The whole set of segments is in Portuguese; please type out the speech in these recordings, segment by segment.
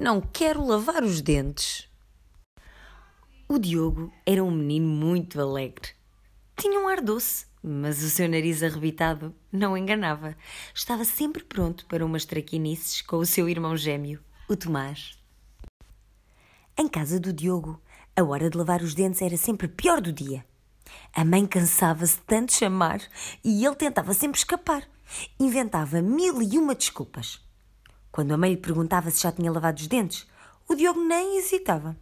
não quero lavar os dentes. O Diogo era um menino muito alegre. Tinha um ar doce, mas o seu nariz arrebitado não enganava. Estava sempre pronto para umas traquinices com o seu irmão gêmeo, o Tomás. Em casa do Diogo, a hora de lavar os dentes era sempre pior do dia. A mãe cansava-se tanto de chamar e ele tentava sempre escapar. Inventava mil e uma desculpas. Quando a mãe lhe perguntava se já tinha lavado os dentes, o Diogo nem hesitava.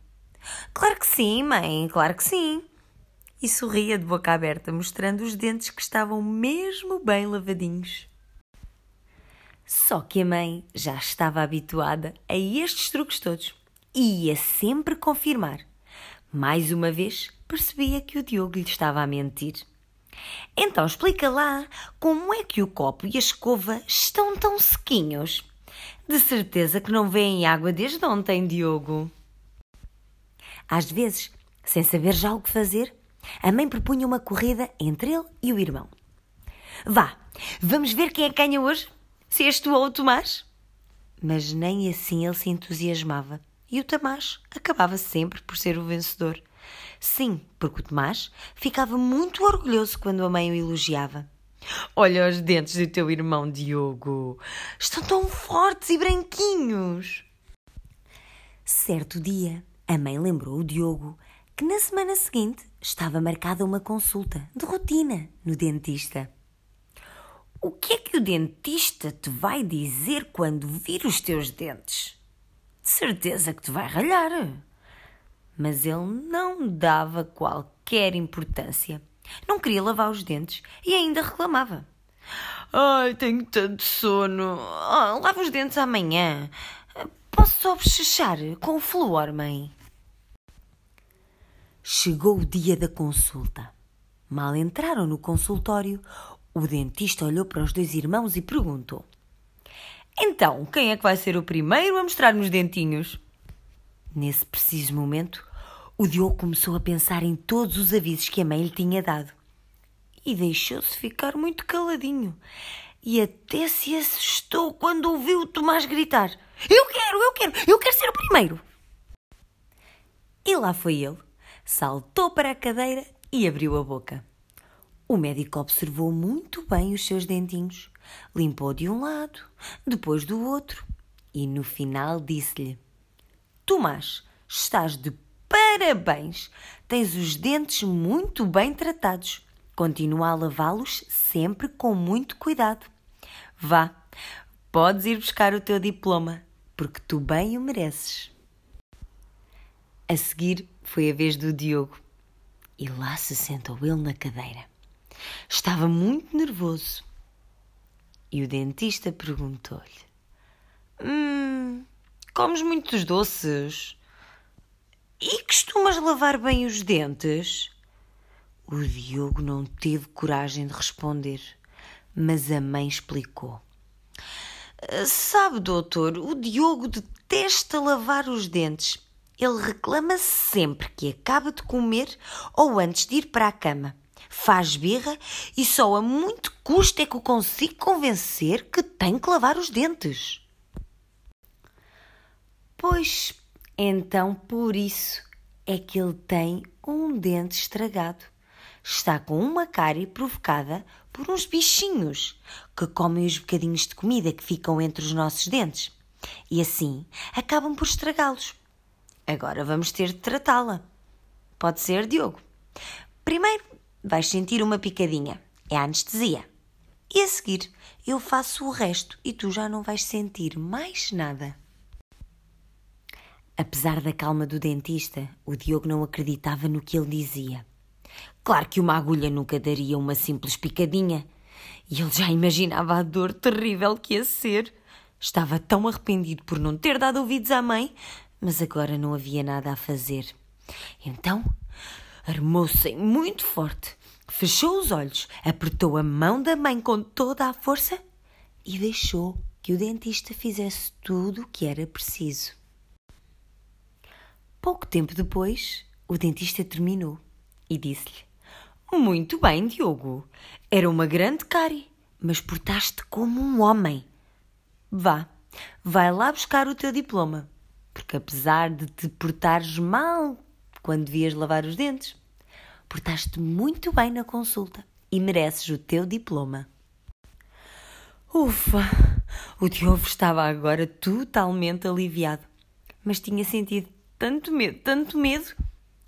Claro que sim, mãe, claro que sim. E sorria de boca aberta, mostrando os dentes que estavam mesmo bem lavadinhos. Só que a mãe já estava habituada a estes truques todos e ia sempre confirmar. Mais uma vez, percebia que o Diogo lhe estava a mentir. Então explica lá como é que o copo e a escova estão tão sequinhos. De certeza que não vêem água desde ontem, Diogo. Às vezes, sem saber já o que fazer, a mãe propunha uma corrida entre ele e o irmão. Vá, vamos ver quem é que ganha hoje? Se és tu ou o Tomás? Mas nem assim ele se entusiasmava e o Tomás acabava sempre por ser o vencedor. Sim, porque o Tomás ficava muito orgulhoso quando a mãe o elogiava. Olha os dentes do teu irmão Diogo. Estão tão fortes e branquinhos. Certo dia, a mãe lembrou o Diogo que na semana seguinte estava marcada uma consulta de rotina no dentista. O que é que o dentista te vai dizer quando vir os teus dentes? De certeza que te vai ralhar. Mas ele não dava qualquer importância. Não queria lavar os dentes e ainda reclamava. Ai, tenho tanto sono. Oh, lava os dentes amanhã. Posso só bochechar com o flúor, mãe? Chegou o dia da consulta. Mal entraram no consultório, o dentista olhou para os dois irmãos e perguntou: Então, quem é que vai ser o primeiro a mostrar-me os dentinhos? Nesse preciso momento, o Diogo começou a pensar em todos os avisos que a mãe lhe tinha dado e deixou-se ficar muito caladinho. E até se assustou quando ouviu o Tomás gritar: Eu quero, eu quero, eu quero ser o primeiro! E lá foi ele saltou para a cadeira e abriu a boca. O médico observou muito bem os seus dentinhos, limpou de um lado, depois do outro e no final disse-lhe: Tomás, estás de parabéns! Tens os dentes muito bem tratados. Continua a lavá-los sempre com muito cuidado. Vá, podes ir buscar o teu diploma, porque tu bem o mereces. A seguir foi a vez do Diogo. E lá se sentou ele na cadeira. Estava muito nervoso. E o dentista perguntou-lhe: Hum, comes muitos doces? E costumas lavar bem os dentes? O Diogo não teve coragem de responder, mas a mãe explicou. Sabe, doutor, o Diogo detesta lavar os dentes ele reclama sempre que acaba de comer ou antes de ir para a cama. Faz birra e só a muito custo é que o consigo convencer que tem que lavar os dentes. Pois, então por isso é que ele tem um dente estragado. Está com uma cárie provocada por uns bichinhos que comem os bocadinhos de comida que ficam entre os nossos dentes e assim acabam por estragá-los. Agora vamos ter de tratá-la. Pode ser, Diogo. Primeiro vais sentir uma picadinha. É a anestesia. E a seguir eu faço o resto e tu já não vais sentir mais nada. Apesar da calma do dentista, o Diogo não acreditava no que ele dizia. Claro que uma agulha nunca daria uma simples picadinha. E ele já imaginava a dor terrível que ia ser. Estava tão arrependido por não ter dado ouvidos à mãe, mas agora não havia nada a fazer. Então armou-se muito forte, fechou os olhos, apertou a mão da mãe com toda a força e deixou que o dentista fizesse tudo o que era preciso. Pouco tempo depois, o dentista terminou e disse-lhe: Muito bem, Diogo. Era uma grande cárie, mas portaste como um homem. Vá, vai lá buscar o teu diploma porque apesar de te portares mal quando devias lavar os dentes, portaste muito bem na consulta e mereces o teu diploma. Ufa! O Diogo estava agora totalmente aliviado, mas tinha sentido tanto medo, tanto medo,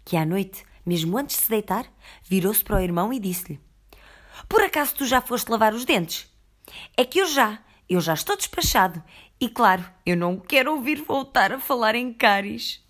que à noite, mesmo antes de se deitar, virou-se para o irmão e disse-lhe: Por acaso tu já foste lavar os dentes? É que eu já, eu já estou despachado. E claro, eu não quero ouvir voltar a falar em cáries.